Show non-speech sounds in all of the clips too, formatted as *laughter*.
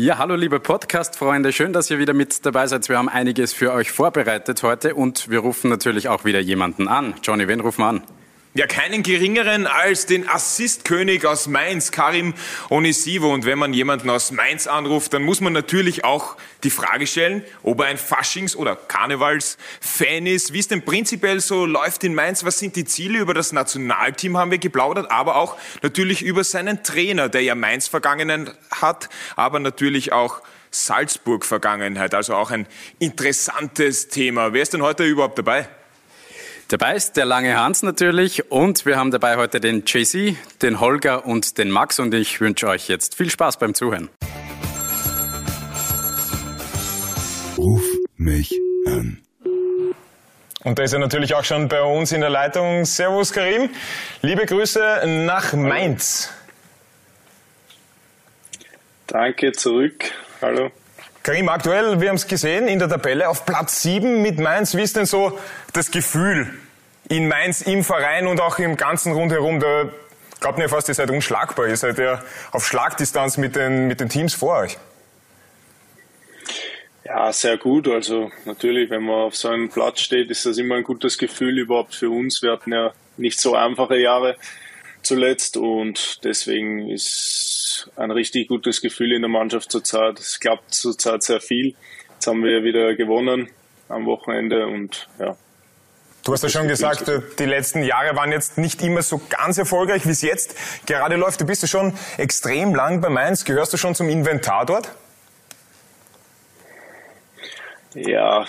Ja, hallo liebe Podcast-Freunde, schön, dass ihr wieder mit dabei seid. Wir haben einiges für euch vorbereitet heute und wir rufen natürlich auch wieder jemanden an. Johnny, wen rufen wir an? Ja, keinen geringeren als den Assistkönig aus Mainz, Karim Onisivo. Und wenn man jemanden aus Mainz anruft, dann muss man natürlich auch die Frage stellen, ob er ein Faschings- oder Karnevals-Fan ist, wie es denn prinzipiell so läuft in Mainz, was sind die Ziele, über das Nationalteam haben wir geplaudert, aber auch natürlich über seinen Trainer, der ja Mainz Vergangenheit hat, aber natürlich auch Salzburg-Vergangenheit, also auch ein interessantes Thema. Wer ist denn heute überhaupt dabei? Dabei ist der lange Hans natürlich und wir haben dabei heute den JC, den Holger und den Max und ich wünsche euch jetzt viel Spaß beim Zuhören. Ruf mich an. Und da ist er natürlich auch schon bei uns in der Leitung. Servus Karim, liebe Grüße nach Mainz. Danke zurück. Hallo. Karim, aktuell, wir haben es gesehen, in der Tabelle auf Platz 7 mit Mainz. Wie ist denn so das Gefühl in Mainz, im Verein und auch im ganzen Rundherum? Da glaubt mir fast, ihr seid unschlagbar. Ihr seid ja auf Schlagdistanz mit den, mit den Teams vor euch. Ja, sehr gut. Also natürlich, wenn man auf so einem Platz steht, ist das immer ein gutes Gefühl überhaupt für uns. Wir hatten ja nicht so einfache Jahre zuletzt und deswegen ist ein richtig gutes Gefühl in der Mannschaft zurzeit. Es klappt zurzeit sehr viel. Jetzt haben wir wieder gewonnen am Wochenende und ja. Du hast ja schon gesagt, die letzten Jahre waren jetzt nicht immer so ganz erfolgreich, wie es jetzt gerade läuft. Du bist ja schon extrem lang bei Mainz. Gehörst du schon zum Inventar dort? Ja,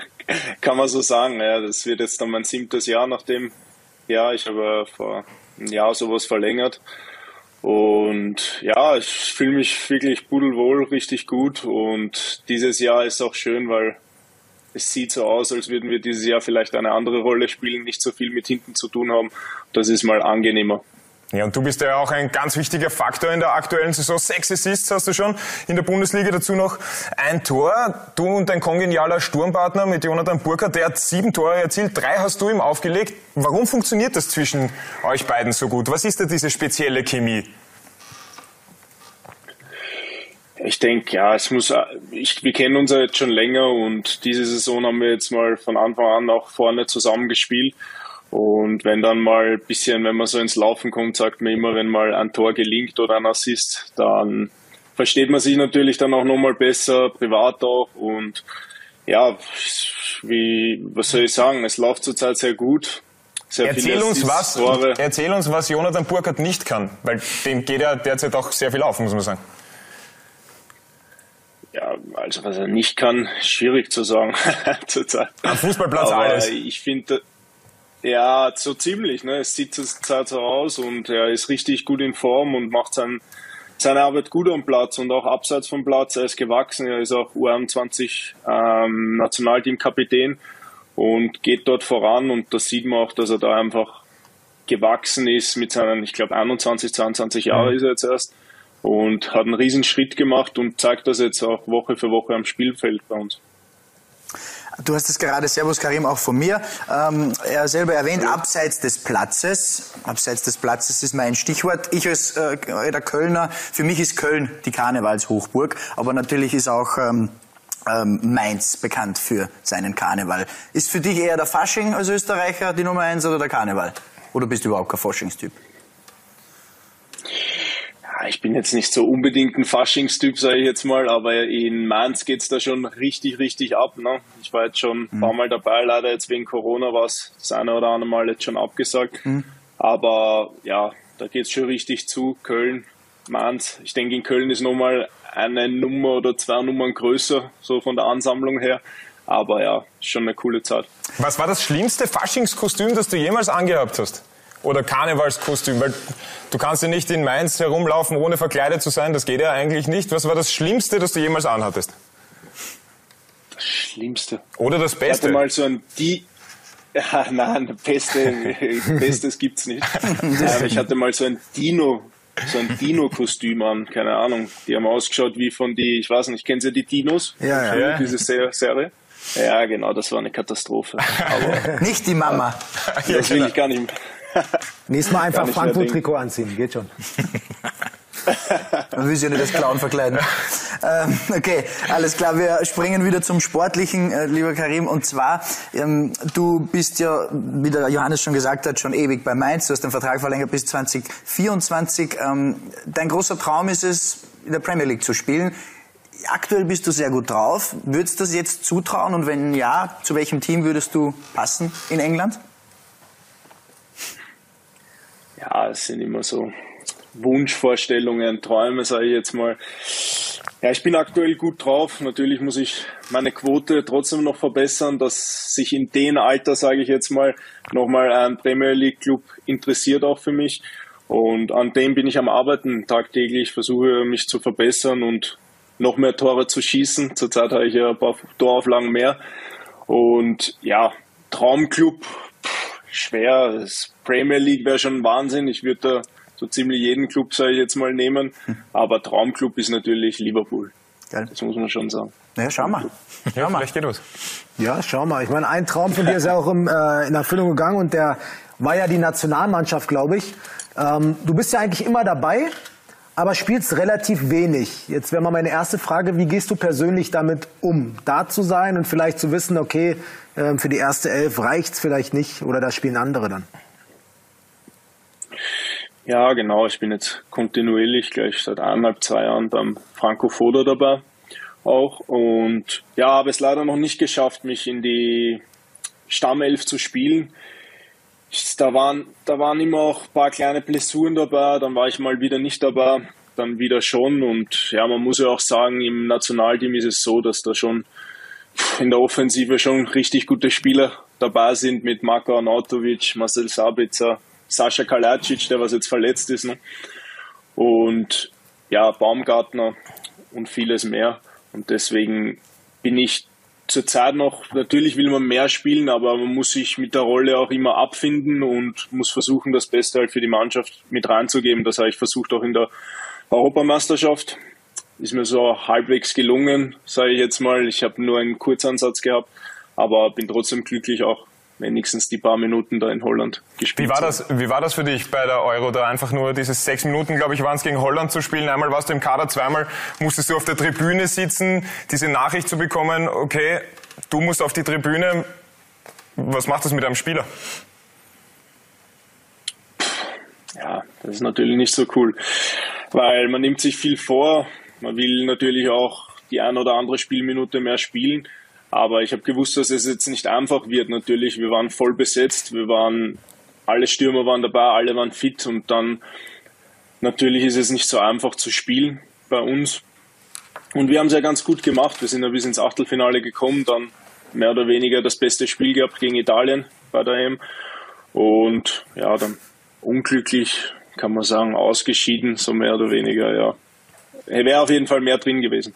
*laughs* kann man so sagen. Ja, das wird jetzt dann mein siebtes Jahr nach dem Jahr. Ich habe vor einem Jahr sowas verlängert. Und ja, ich fühle mich wirklich pudelwohl, richtig gut. Und dieses Jahr ist auch schön, weil es sieht so aus, als würden wir dieses Jahr vielleicht eine andere Rolle spielen, nicht so viel mit hinten zu tun haben. Das ist mal angenehmer. Ja, und du bist ja auch ein ganz wichtiger Faktor in der aktuellen Saison. Sechs Assists hast du schon in der Bundesliga, dazu noch ein Tor. Du und dein kongenialer Sturmpartner mit Jonathan Burkhardt, der hat sieben Tore erzielt, drei hast du ihm aufgelegt. Warum funktioniert das zwischen euch beiden so gut? Was ist da diese spezielle Chemie? Ich denke, ja, es muss, ich, wir kennen uns ja jetzt schon länger und diese Saison haben wir jetzt mal von Anfang an auch vorne zusammen gespielt. Und wenn dann mal ein bisschen, wenn man so ins Laufen kommt, sagt man immer, wenn mal ein Tor gelingt oder ein Assist, dann versteht man sich natürlich dann auch nochmal besser, privat auch. Und ja, wie, was soll ich sagen, es läuft zurzeit sehr gut. Sehr erzähl uns was, Tore. erzähl uns, was Jonathan Burkhardt nicht kann, weil dem geht ja derzeit auch sehr viel auf, muss man sagen. Ja, also was er nicht kann, schwierig zu sagen *laughs* zurzeit. Am Fußballplatz Aber alles. Ich finde, ja, so ziemlich. Ne? Es sieht zurzeit so aus und er ist richtig gut in Form und macht sein, seine Arbeit gut am Platz und auch abseits vom Platz. Er ist gewachsen, er ist auch U21 ähm, Nationalteam-Kapitän und geht dort voran und das sieht man auch, dass er da einfach gewachsen ist mit seinen, ich glaube 21, 22 Jahre ist er jetzt erst und hat einen riesen Schritt gemacht und zeigt das jetzt auch Woche für Woche am Spielfeld bei uns. Du hast es gerade, Servus Karim, auch von mir. Ähm, er selber erwähnt, abseits des Platzes. Abseits des Platzes ist mein Stichwort. Ich als äh, der Kölner, für mich ist Köln die Karnevalshochburg, aber natürlich ist auch ähm, ähm, Mainz bekannt für seinen Karneval. Ist für dich eher der Fasching als Österreicher die Nummer eins oder der Karneval? Oder bist du überhaupt kein Faschingstyp? Ich bin jetzt nicht so unbedingt ein Faschingstyp, sage ich jetzt mal, aber in Mainz geht's da schon richtig, richtig ab. Ne? Ich war jetzt schon ein paar mhm. Mal dabei, leider jetzt wegen Corona war es das eine oder andere Mal jetzt schon abgesagt. Mhm. Aber ja, da geht's schon richtig zu. Köln, Mainz. Ich denke, in Köln ist nochmal eine Nummer oder zwei Nummern größer, so von der Ansammlung her. Aber ja, schon eine coole Zeit. Was war das schlimmste Faschingskostüm, das du jemals angehabt hast? Oder Karnevalskostüm, weil du kannst ja nicht in Mainz herumlaufen, ohne verkleidet zu sein. Das geht ja eigentlich nicht. Was war das Schlimmste, das du jemals anhattest? Das Schlimmste. Oder das Beste? Ich hatte mal so ein Die. *laughs* Ja, nein, Beste, *laughs* Bestes gibt's nicht. *laughs* Ähm, ich hatte mal so ein Dino, so ein Dino-Kostüm an, keine Ahnung. Die haben ausgeschaut wie von die, ich weiß nicht, kennen Sie die Dinos? Ja, ja. Diese Serie. Ja, genau, das war eine Katastrophe. Aber, nicht die Mama. Das will ich gar nicht mehr. Nächstes Mal einfach Frankfurt-Trikot anziehen, geht schon. Man will sich ja nicht als Clown verkleiden. ähm, okay, alles klar. Wir springen wieder zum Sportlichen, äh, lieber Karim. Und zwar, ähm, du bist ja, wie der Johannes schon gesagt hat, schon ewig bei Mainz. Du hast den Vertrag verlängert bis 2024. Ähm, dein großer Traum ist es, in der Premier League zu spielen. Aktuell bist du sehr gut drauf. Würdest du das jetzt zutrauen? Und wenn ja, zu welchem Team würdest du passen in England? Ja, es sind immer so Wunschvorstellungen, Träume, sage ich jetzt mal. Ja, ich bin aktuell gut drauf. Natürlich muss ich meine Quote trotzdem noch verbessern, dass sich in dem Alter, sage ich jetzt mal, nochmal ein Premier League Club interessiert auch für mich. Und an dem bin ich am Arbeiten tagtäglich, versuche mich zu verbessern und noch mehr Tore zu schießen. Zurzeit habe ich ja ein paar Torauflagen mehr. Und ja, Traumclub, schwer. Das Premier League wäre schon Wahnsinn. Ich würde da so ziemlich jeden Club, sage ich jetzt mal, nehmen. Aber Traumclub ist natürlich Liverpool. Geil. Das muss man schon sagen. Ja, schau mal. Schau ja, mal. vielleicht geht was. Ja, schau mal. Ich meine, ein Traum von dir ist ja auch im, äh, in Erfüllung gegangen und der war ja die Nationalmannschaft, glaube ich. Ähm, du bist ja eigentlich immer dabei, aber spielst relativ wenig. Jetzt wäre mal meine erste Frage, wie gehst du persönlich damit um, da zu sein und vielleicht zu wissen, okay, äh, für die erste Elf reicht's vielleicht nicht oder da spielen andere dann? Ja, genau. Ich bin jetzt kontinuierlich gleich seit eineinhalb, zwei Jahren beim Franco Foda dabei auch. Und ja, habe es leider noch nicht geschafft, mich in die Stammelf zu spielen. Da waren, da waren immer auch ein paar kleine Blessuren dabei, dann war ich mal wieder nicht dabei, dann wieder schon. Und ja, man muss ja auch sagen, im Nationalteam ist es so, dass da schon in der Offensive schon richtig gute Spieler dabei sind mit Marko Arnautovic, Marcel Sabitzer, Sascha Kalacic, der was jetzt verletzt ist. Ne? Und ja, Baumgartner und vieles mehr. Und deswegen bin ich zurzeit noch, natürlich will man mehr spielen, aber man muss sich mit der Rolle auch immer abfinden und muss versuchen, das Beste halt für die Mannschaft mit reinzugeben. Das habe ich versucht auch in der Europameisterschaft. Ist mir so halbwegs gelungen, sage ich jetzt mal. Ich habe nur einen Kurzansatz gehabt, aber bin trotzdem glücklich auch wenigstens die paar Minuten da in Holland gespielt. Wie war das, wie war das für dich bei der Euro, da einfach nur diese sechs Minuten, glaube ich, waren es gegen Holland zu spielen? Einmal warst du im Kader, zweimal musstest du auf der Tribüne sitzen, diese Nachricht zu bekommen, okay, du musst auf die Tribüne. Was macht das mit einem Spieler? Ja, das ist natürlich nicht so cool, weil man nimmt sich viel vor. Man will natürlich auch die ein oder andere Spielminute mehr spielen. Aber ich habe gewusst, dass es jetzt nicht einfach wird. Natürlich, wir waren voll besetzt, wir waren, alle Stürmer waren dabei, alle waren fit und dann natürlich ist es nicht so einfach zu spielen bei uns. Und wir haben es ja ganz gut gemacht. Wir sind ja bis ins Achtelfinale gekommen, dann mehr oder weniger das beste Spiel gehabt gegen Italien bei der EM. Und ja, dann unglücklich, kann man sagen, ausgeschieden, so mehr oder weniger, ja. Wäre auf jeden Fall mehr drin gewesen.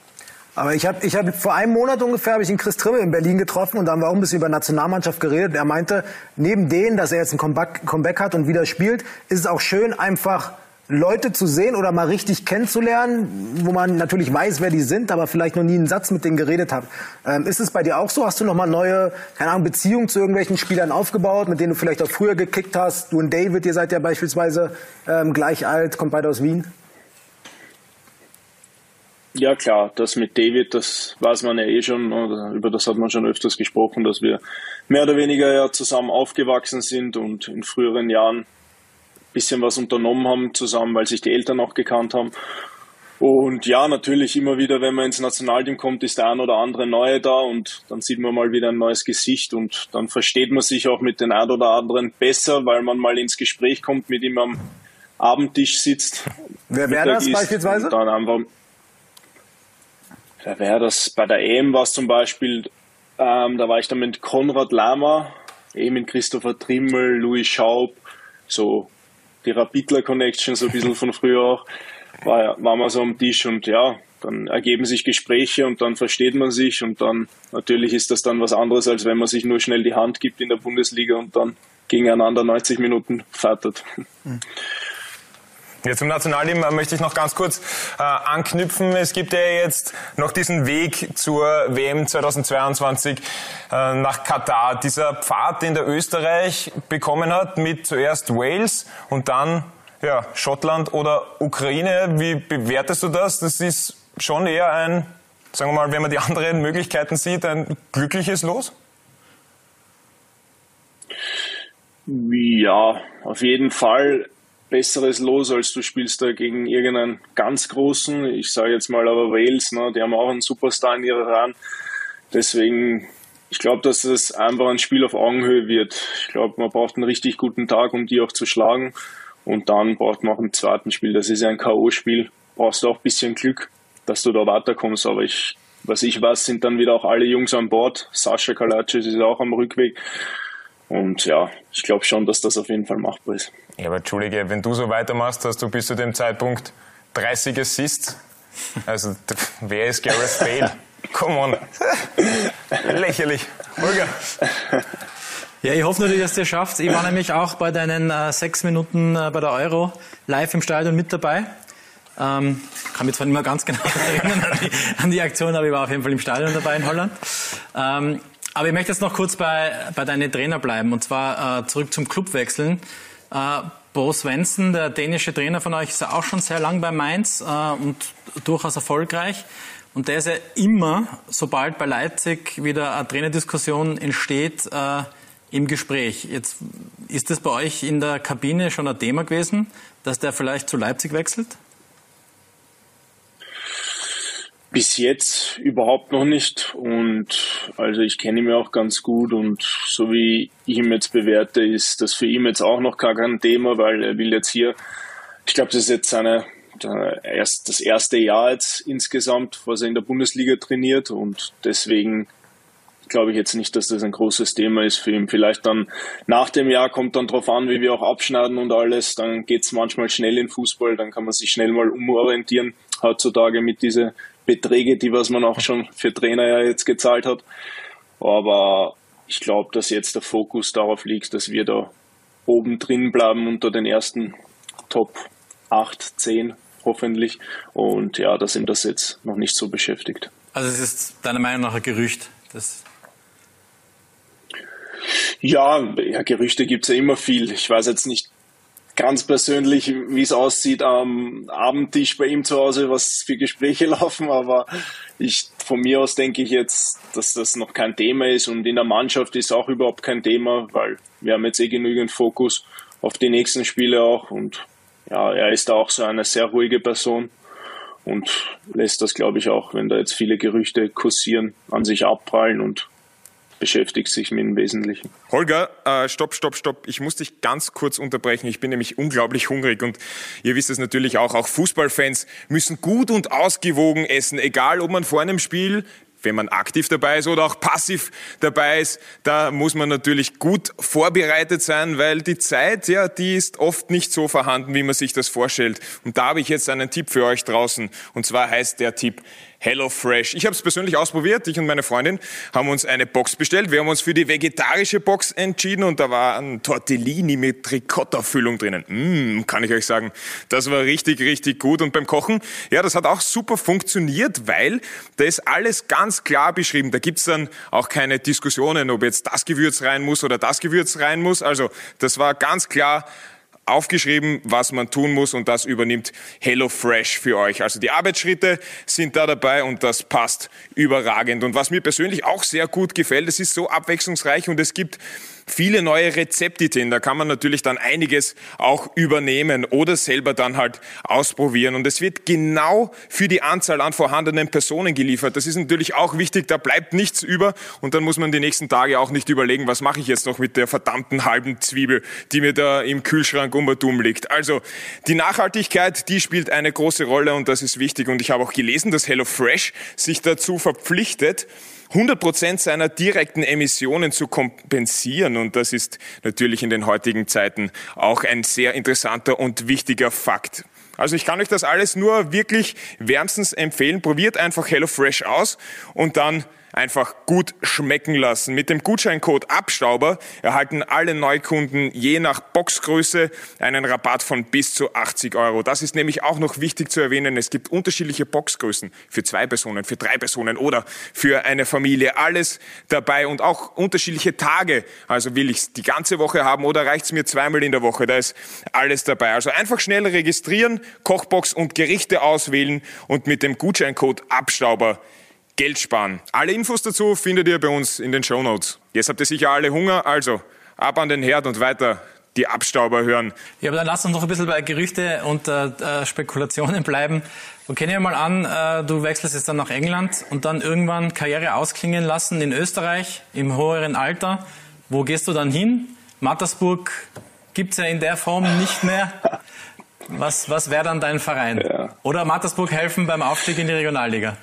Aber ich habe ich hab, vor einem Monat ungefähr habe ich den Chris Trimmel in Berlin getroffen und da haben wir auch ein bisschen über Nationalmannschaft geredet. Er meinte, neben denen, dass er jetzt ein Comeback, Comeback hat und wieder spielt, ist es auch schön, einfach Leute zu sehen oder mal richtig kennenzulernen, wo man natürlich weiß, wer die sind, aber vielleicht noch nie einen Satz mit denen geredet hat. Ähm, ist es bei dir auch so? Hast du noch mal neue, keine Ahnung, Beziehungen zu irgendwelchen Spielern aufgebaut, mit denen du vielleicht auch früher gekickt hast? Du und David, ihr seid ja beispielsweise ähm, gleich alt, kommt beide aus Wien. Ja klar, das mit David, das weiß man ja eh schon, über das hat man schon öfters gesprochen, dass wir mehr oder weniger ja zusammen aufgewachsen sind und in früheren Jahren ein bisschen was unternommen haben zusammen, weil sich die Eltern auch gekannt haben. Und ja, natürlich immer wieder, wenn man ins Nationalteam kommt, ist der ein oder andere Neue da und dann sieht man mal wieder ein neues Gesicht und dann versteht man sich auch mit den ein oder anderen besser, weil man mal ins Gespräch kommt, mit ihm am Abendtisch sitzt. Wer wäre das beispielsweise? Dann einfach da wäre das bei der EM war es zum Beispiel, ähm, da war ich dann mit Konrad Lama, eben mit Christopher Trimmel, Louis Schaub, so die Rapidler Connection, so ein bisschen von früher auch, war, war man so am Tisch und ja, dann ergeben sich Gespräche und dann versteht man sich und dann natürlich ist das dann was anderes, als wenn man sich nur schnell die Hand gibt in der Bundesliga und dann gegeneinander 90 Minuten fährt. Mhm. Ja, zum Nationalteam möchte ich noch ganz kurz äh, anknüpfen. Es gibt ja jetzt noch diesen Weg zur WM 2022 äh, nach Katar. Dieser Pfad, den der Österreich bekommen hat mit zuerst Wales und dann ja, Schottland oder Ukraine. Wie bewertest du das? Das ist schon eher ein, sagen wir mal, wenn man die *laughs* anderen Möglichkeiten sieht, ein glückliches Los? Ja, auf jeden Fall besseres Los, als du spielst da gegen irgendeinen ganz großen. Ich sage jetzt mal aber Wales, ne, die haben auch einen Superstar in ihrer Reihen. Deswegen, ich glaube, dass es einfach ein Spiel auf Augenhöhe wird. Ich glaube, man braucht einen richtig guten Tag, um die auch zu schlagen. Und dann braucht man auch ein zweiten Spiel. Das ist ja ein K.O.-Spiel. Brauchst du auch ein bisschen Glück, dass du da weiterkommst. Aber ich, was ich weiß, sind dann wieder auch alle Jungs an Bord. Sascha Kalacic ist auch am Rückweg. Und ja, ich glaube schon, dass das auf jeden Fall machbar ist. Ja, aber Entschuldige, wenn du so weitermachst, hast du bis zu dem Zeitpunkt 30 Assists. Also, wer ist Gareth Bale? *laughs* Come on. Lächerlich. Holger. Ja, ich hoffe natürlich, dass du es schaffst. Ich war nämlich auch bei deinen äh, sechs Minuten äh, bei der Euro live im Stadion mit dabei. Ähm, kann mich zwar nicht mehr ganz genau *laughs* erinnern an die, an die, Aktion, aber ich war auf jeden Fall im Stadion dabei in Holland. Ähm, aber ich möchte jetzt noch kurz bei, bei deinen Trainer bleiben und zwar äh, zurück zum Club wechseln. Äh, Bo Svensson, der dänische Trainer von euch, ist ja auch schon sehr lang bei Mainz äh, und durchaus erfolgreich. Und der ist ja immer, sobald bei Leipzig wieder eine Trainerdiskussion entsteht, äh, im Gespräch. Jetzt ist das bei euch in der Kabine schon ein Thema gewesen, dass der vielleicht zu Leipzig wechselt? Bis jetzt überhaupt noch nicht. Und also ich kenne ihn ja auch ganz gut und so wie ich ihn jetzt bewerte, ist das für ihn jetzt auch noch gar kein Thema, weil er will jetzt hier, ich glaube, das ist jetzt seine das erste Jahr jetzt insgesamt, was er in der Bundesliga trainiert und deswegen glaube ich jetzt nicht, dass das ein großes Thema ist für ihn. Vielleicht dann nach dem Jahr kommt dann drauf an, wie wir auch abschneiden und alles. Dann geht es manchmal schnell in Fußball, dann kann man sich schnell mal umorientieren heutzutage mit diesen Beträge, die was man auch schon für Trainer ja jetzt gezahlt hat. Aber ich glaube, dass jetzt der Fokus darauf liegt, dass wir da oben drin bleiben unter den ersten Top 8, 10 hoffentlich. Und ja, da sind das jetzt noch nicht so beschäftigt. Also es ist deiner Meinung nach ein Gerücht, das ja, ja, Gerüchte gibt's ja immer viel. Ich weiß jetzt nicht ganz persönlich, wie es aussieht am Abendtisch bei ihm zu Hause, was für Gespräche *laughs* laufen, aber ich von mir aus denke ich jetzt, dass das noch kein Thema ist und in der Mannschaft ist auch überhaupt kein Thema, weil wir haben jetzt eh genügend Fokus auf die nächsten Spiele auch und ja, er ist da auch so eine sehr ruhige Person und lässt das, glaube ich, auch, wenn da jetzt viele Gerüchte kursieren, an sich abprallen und beschäftigt sich mit dem Wesentlichen. Holger, äh, stopp, stopp, stopp. Ich muss dich ganz kurz unterbrechen. Ich bin nämlich unglaublich hungrig und ihr wisst es natürlich auch. Auch Fußballfans müssen gut und ausgewogen essen, egal ob man vor einem Spiel wenn man aktiv dabei ist oder auch passiv dabei ist, da muss man natürlich gut vorbereitet sein, weil die Zeit, ja, die ist oft nicht so vorhanden, wie man sich das vorstellt. Und da habe ich jetzt einen Tipp für euch draußen. Und zwar heißt der Tipp, HelloFresh. Ich habe es persönlich ausprobiert. Ich und meine Freundin haben uns eine Box bestellt. Wir haben uns für die vegetarische Box entschieden und da war ein Tortellini mit Ricotta-Füllung drinnen. Mm, kann ich euch sagen, das war richtig, richtig gut. Und beim Kochen, ja, das hat auch super funktioniert, weil da ist alles ganz klar beschrieben. Da gibt's dann auch keine Diskussionen, ob jetzt das Gewürz rein muss oder das Gewürz rein muss. Also das war ganz klar aufgeschrieben, was man tun muss und das übernimmt HelloFresh für euch. Also die Arbeitsschritte sind da dabei und das passt überragend. Und was mir persönlich auch sehr gut gefällt, es ist so abwechslungsreich und es gibt viele neue Rezeptideen. Da kann man natürlich dann einiges auch übernehmen oder selber dann halt ausprobieren. Und es wird genau für die Anzahl an vorhandenen Personen geliefert. Das ist natürlich auch wichtig. Da bleibt nichts über. Und dann muss man die nächsten Tage auch nicht überlegen, was mache ich jetzt noch mit der verdammten halben Zwiebel, die mir da im Kühlschrank um dumm liegt. Also die Nachhaltigkeit, die spielt eine große Rolle und das ist wichtig. Und ich habe auch gelesen, dass HelloFresh sich dazu verpflichtet, 100 Prozent seiner direkten Emissionen zu kompensieren. Und das ist natürlich in den heutigen Zeiten auch ein sehr interessanter und wichtiger Fakt. Also ich kann euch das alles nur wirklich wärmstens empfehlen. Probiert einfach HelloFresh aus und dann einfach gut schmecken lassen. Mit dem Gutscheincode Abstauber erhalten alle Neukunden je nach Boxgröße einen Rabatt von bis zu 80 Euro. Das ist nämlich auch noch wichtig zu erwähnen. Es gibt unterschiedliche Boxgrößen für zwei Personen, für drei Personen oder für eine Familie. Alles dabei und auch unterschiedliche Tage. Also will ich es die ganze Woche haben oder reicht es mir zweimal in der Woche? Da ist alles dabei. Also einfach schnell registrieren, Kochbox und Gerichte auswählen und mit dem Gutscheincode Abstauber Geld sparen. Alle Infos dazu findet ihr bei uns in den Show Notes. Jetzt habt ihr sicher alle Hunger, also ab an den Herd und weiter die Abstauber hören. Ja, aber dann lass uns noch ein bisschen bei Gerüchte und äh, äh Spekulationen bleiben. Okay, nehmen wir mal an, äh, du wechselst jetzt dann nach England und dann irgendwann Karriere ausklingen lassen in Österreich im höheren Alter. Wo gehst du dann hin? Mattersburg gibt's ja in der Form nicht mehr. Was, was wäre dann dein Verein? Ja. Oder Mattersburg helfen beim Aufstieg in die Regionalliga?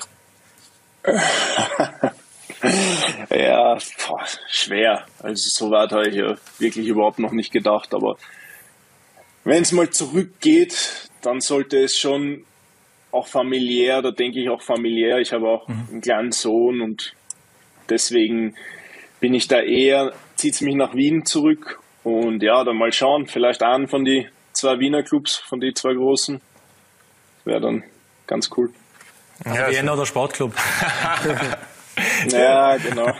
*laughs* ja, boah, schwer. Also so weit habe ich ja wirklich überhaupt noch nicht gedacht. Aber wenn es mal zurückgeht, dann sollte es schon auch familiär, da denke ich auch familiär. Ich habe auch mhm. einen kleinen Sohn und deswegen bin ich da eher, zieht es mich nach Wien zurück. Und ja, dann mal schauen, vielleicht einen von die zwei Wiener Clubs, von die zwei großen. Wäre dann ganz cool. Also ja, Vienna oder Sportclub. *laughs* Ja, genau. *laughs*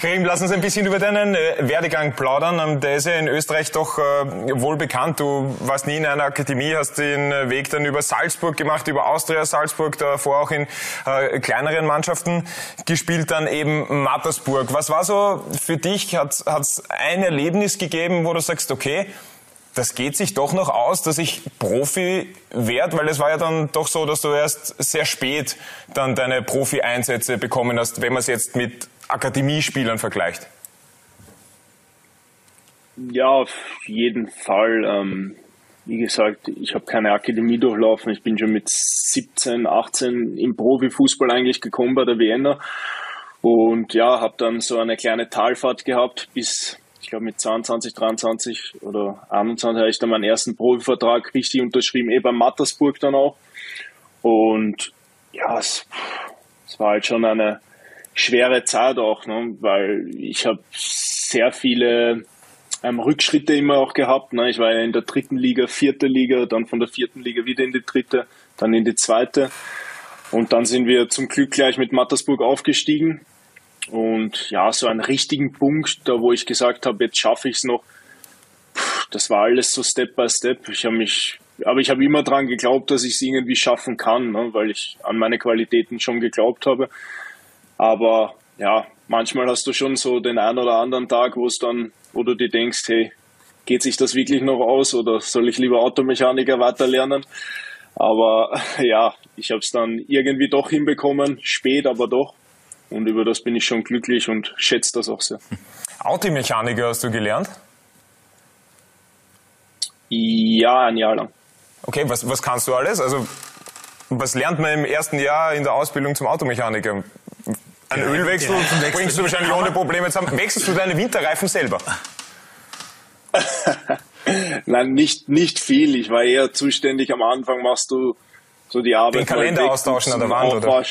Karim, lass uns ein bisschen über deinen äh, Werdegang plaudern. Ähm, der ist ja in Österreich doch äh, wohl bekannt. Du warst nie in einer Akademie, hast den äh, Weg dann über Salzburg gemacht, über Austria Salzburg, davor auch in kleineren Mannschaften gespielt, dann eben Mattersburg. Was war so für dich? Hat es ein Erlebnis gegeben, wo du sagst, okay, das geht sich doch noch aus, dass ich Profi werde, weil es war ja dann doch so, dass du erst sehr spät dann deine Profi-Einsätze bekommen hast, wenn man es jetzt mit Akademiespielern vergleicht. Ja, auf jeden Fall. Ähm, wie gesagt, ich habe keine Akademie durchlaufen. Ich bin schon mit 17, 18 im Profifußball eigentlich gekommen bei der Vienna. Und ja, habe dann so eine kleine Talfahrt gehabt bis ich glaube mit 22, 23 oder 21 habe ich dann meinen ersten Profivertrag richtig unterschrieben, eh beim Mattersburg dann auch. Und ja, es, es war halt schon eine schwere Zeit auch, ne? weil ich habe sehr viele ähm, Rückschritte immer auch gehabt. Ne? Ich war ja in der dritten Liga, vierte Liga, dann von der vierten Liga wieder in die dritte, dann in die zweite. Und dann sind wir zum Glück gleich mit Mattersburg aufgestiegen. Und ja, so einen richtigen Punkt, da wo ich gesagt habe, jetzt schaffe ich es noch, das war alles so Step by Step. Ich habe mich, aber ich habe immer dran geglaubt, dass ich es irgendwie schaffen kann, ne, weil ich an meine Qualitäten schon geglaubt habe. Aber ja, manchmal hast du schon so den einen oder anderen Tag, wo es dann, wo du dir denkst, hey, geht sich das wirklich noch aus oder soll ich lieber Automechaniker weiterlernen? Aber *laughs* ja, ich habe es dann irgendwie doch hinbekommen, spät, aber doch. Und über das bin ich schon glücklich und schätze das auch sehr. Automechaniker hast du gelernt? Ja, ein Jahr lang. Okay, was, was kannst du alles? Also, was lernt man im ersten Jahr in der Ausbildung zum Automechaniker? Ein ja, Ölwechsel bringst du wahrscheinlich ohne Probleme zusammen. Wechselst du deine Winterreifen selber? *laughs* Nein, nicht, nicht viel. Ich war eher zuständig. Am Anfang machst du so die Arbeit. Den Kalender austauschen an der Wand, oder?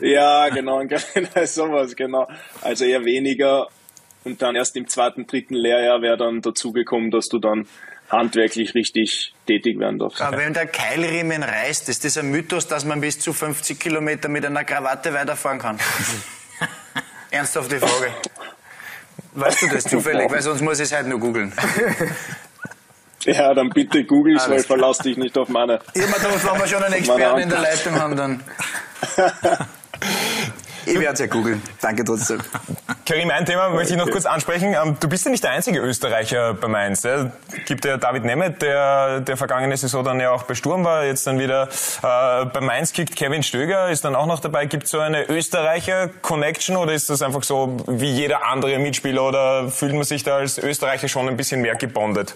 Ja, genau, sowas, genau. Also eher weniger und dann erst im zweiten, dritten Lehrjahr wäre dann dazugekommen, dass du dann handwerklich richtig tätig werden darfst. Aber wenn der Keilriemen reißt, ist das ein Mythos, dass man bis zu 50 Kilometer mit einer Krawatte weiterfahren kann? *laughs* Ernsthafte Frage. Weißt du das zufällig? Weil sonst muss ich es halt nur googeln. Ja, dann bitte googel's, weil verlass dich nicht auf meine. Ich habe mir wenn wir schon einen Experten in der Leitung haben, dann. *laughs* Ich werde es ja googeln. Danke trotzdem. Karim, ein Thema möchte ich noch kurz ansprechen. Ähm, du bist ja nicht der einzige Österreicher bei Mainz. Es gibt ja David Nemeth, der der vergangene Saison dann ja auch bei Sturm war, jetzt dann wieder äh, bei Mainz kickt. Kevin Stöger ist dann auch noch dabei. Gibt es so eine Österreicher-Connection oder ist das einfach so wie jeder andere Mitspieler oder fühlt man sich da als Österreicher schon ein bisschen mehr gebondet?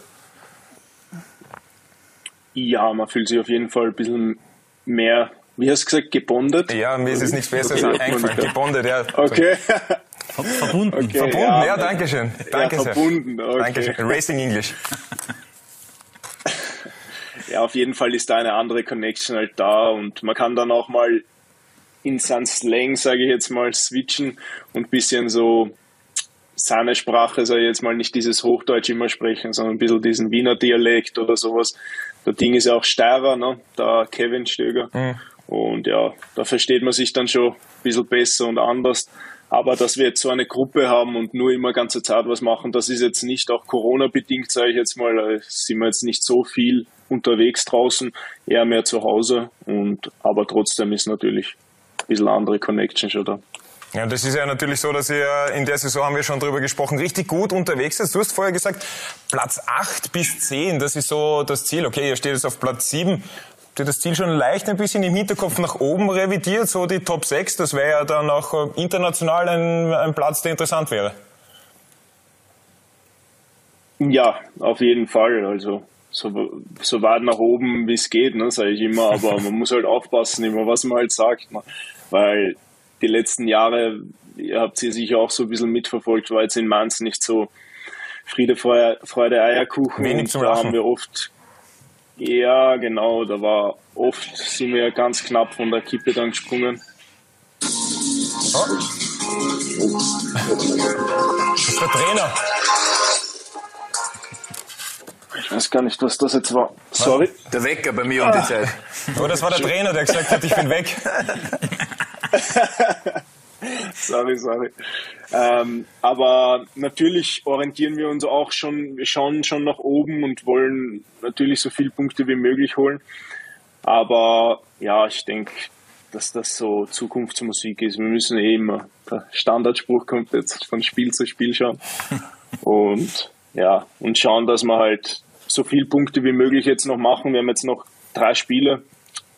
Ja, man fühlt sich auf jeden Fall ein bisschen mehr wie hast du gesagt, gebondet? Ja, mir ist es nichts Besseres okay. eingefallen. Gebondet, ja. Okay. Verbunden. Okay, verbunden, ja, ja danke schön. Danke ja, verbunden, okay. Danke schön. Racing English. *laughs* Ja, auf jeden Fall ist da eine andere Connection halt da und man kann dann auch mal in seinen Slang, sage ich jetzt mal, switchen und ein bisschen so seine Sprache, sage ich jetzt mal, nicht dieses Hochdeutsch immer sprechen, sondern ein bisschen diesen Wiener Dialekt oder sowas. Der Ding ist ja auch Steirer, ne? der Kevin Stöger. Mhm. Und ja, da versteht man sich dann schon ein bisschen besser und anders. Aber dass wir jetzt so eine Gruppe haben und nur immer ganze Zeit was machen, das ist jetzt nicht auch Corona-bedingt, sage ich jetzt mal. Sind wir jetzt nicht so viel unterwegs draußen, eher mehr zu Hause. Und, aber trotzdem ist natürlich ein bisschen andere Connection schon da. Ja, das ist ja natürlich so, dass ihr in der Saison, haben wir schon drüber gesprochen, richtig gut unterwegs seid. Du hast vorher gesagt, Platz 8 bis 10, das ist so das Ziel. Okay, ihr steht jetzt auf Platz 7 du das Ziel schon leicht ein bisschen im Hinterkopf nach oben revidiert, so die Top 6, das wäre ja dann auch äh, international ein, ein Platz, der interessant wäre. Ja, auf jeden Fall. Also so, so weit nach oben, wie es geht, ne, sage ich immer. Aber *laughs* man muss halt aufpassen, immer was man halt sagt. Ne? Weil die letzten Jahre, ihr habt sie sicher auch so ein bisschen mitverfolgt, war jetzt in Mainz nicht so Friede, Freude, Freude Eierkuchen. Wenig zum da haben wir oft ja, genau. Da war oft sind wir ganz knapp von der Kippe dann gesprungen. Oh. Das ist der Trainer. Ich weiß gar nicht, was das jetzt war. Sorry. Der Wecker bei mir um die Zeit. Oh, das war der Trainer, der gesagt hat, ich bin weg. *laughs* sorry, sorry. Ähm, aber natürlich orientieren wir uns auch schon, wir schauen schon nach oben und wollen natürlich so viele Punkte wie möglich holen. Aber ja, ich denke, dass das so Zukunftsmusik ist. Wir müssen eh immer, der Standardspruch kommt jetzt von Spiel zu Spiel schauen. *laughs* Und ja, und schauen, dass wir halt so viele Punkte wie möglich jetzt noch machen. Wir haben jetzt noch drei Spiele.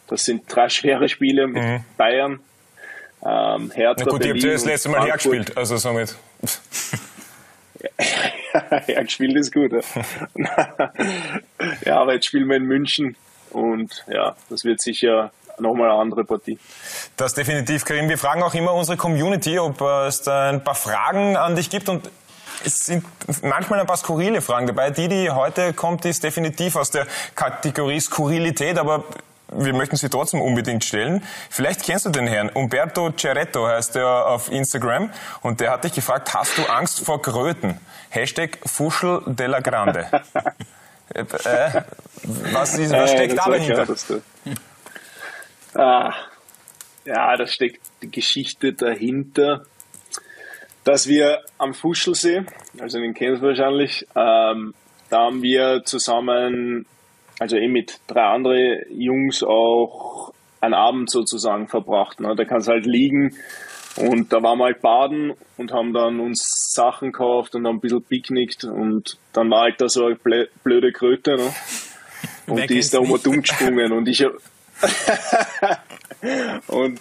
Das sind drei schwere Spiele mit mhm. Bayern, ähm, Hertha, Na gut, Berlin ihr habt *laughs* ja das letzte Mal hergespielt, also somit. hergespielt ist gut. Ja. *laughs* ja, aber jetzt spielen wir in München und ja, das wird sicher nochmal eine andere Partie. Das definitiv, Karim. Wir fragen auch immer unsere Community, ob es da ein paar Fragen an dich gibt und es sind manchmal ein paar skurrile Fragen dabei. Die, die heute kommt, ist definitiv aus der Kategorie Skurrilität, aber wir möchten sie trotzdem unbedingt stellen. Vielleicht kennst du den Herrn. Umberto Ceretto heißt er auf Instagram. Und der hat dich gefragt, hast du Angst vor Kröten? Hashtag Fuschel della Grande. *laughs* äh, was, ist, was steckt da dahinter? Ah, ja, da steckt die Geschichte dahinter, dass wir am Fuschelsee, also den kennst du wahrscheinlich, ähm, da haben wir zusammen also eben mit drei anderen Jungs auch einen Abend sozusagen verbracht. Ne? Da kannst halt liegen und da waren wir halt baden und haben dann uns Sachen gekauft und haben ein bisschen picknickt und dann war halt da so eine blöde Kröte. Ne? Und Wer die ist da um und dumm gesprungen und ich *laughs* und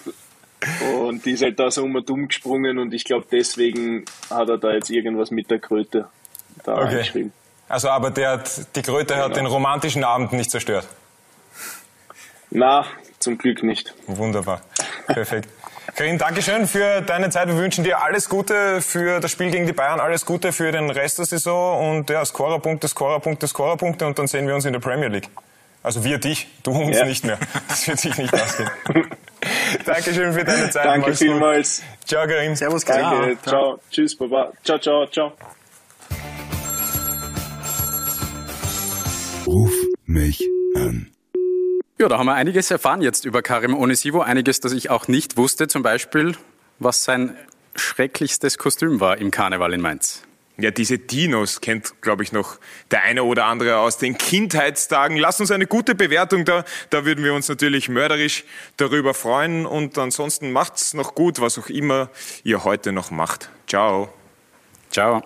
und die ist halt da so um und dumm gesprungen und ich glaube deswegen hat er da jetzt irgendwas mit der Kröte da okay. eingeschrieben. Also aber der hat, die Kröte genau. hat den romantischen Abend nicht zerstört. Na, zum Glück nicht. Wunderbar. Perfekt. *laughs* Karin, Dankeschön für deine Zeit. Wir wünschen dir alles Gute für das Spiel gegen die Bayern, alles Gute für den Rest der Saison und ja, Scorerpunkte, Scorerpunkte, Scorerpunkte und dann sehen wir uns in der Premier League. Also wir dich, du uns ja. nicht mehr. Das wird sich nicht ausgehen. *laughs* Dankeschön für deine Zeit. Danke vielmals. Ciao, Karin. Servus, Karin. Danke. Ciao. ciao. Tschüss, Baba. Ciao, ciao, ciao. Ruf mich an. Ja, da haben wir einiges erfahren jetzt über Karim Onisivo. Einiges, das ich auch nicht wusste. Zum Beispiel, was sein schrecklichstes Kostüm war im Karneval in Mainz. Ja, diese Dinos kennt, glaube ich, noch der eine oder andere aus den Kindheitstagen. Lasst uns eine gute Bewertung da. Da würden wir uns natürlich mörderisch darüber freuen. Und ansonsten macht's noch gut, was auch immer ihr heute noch macht. Ciao. Ciao.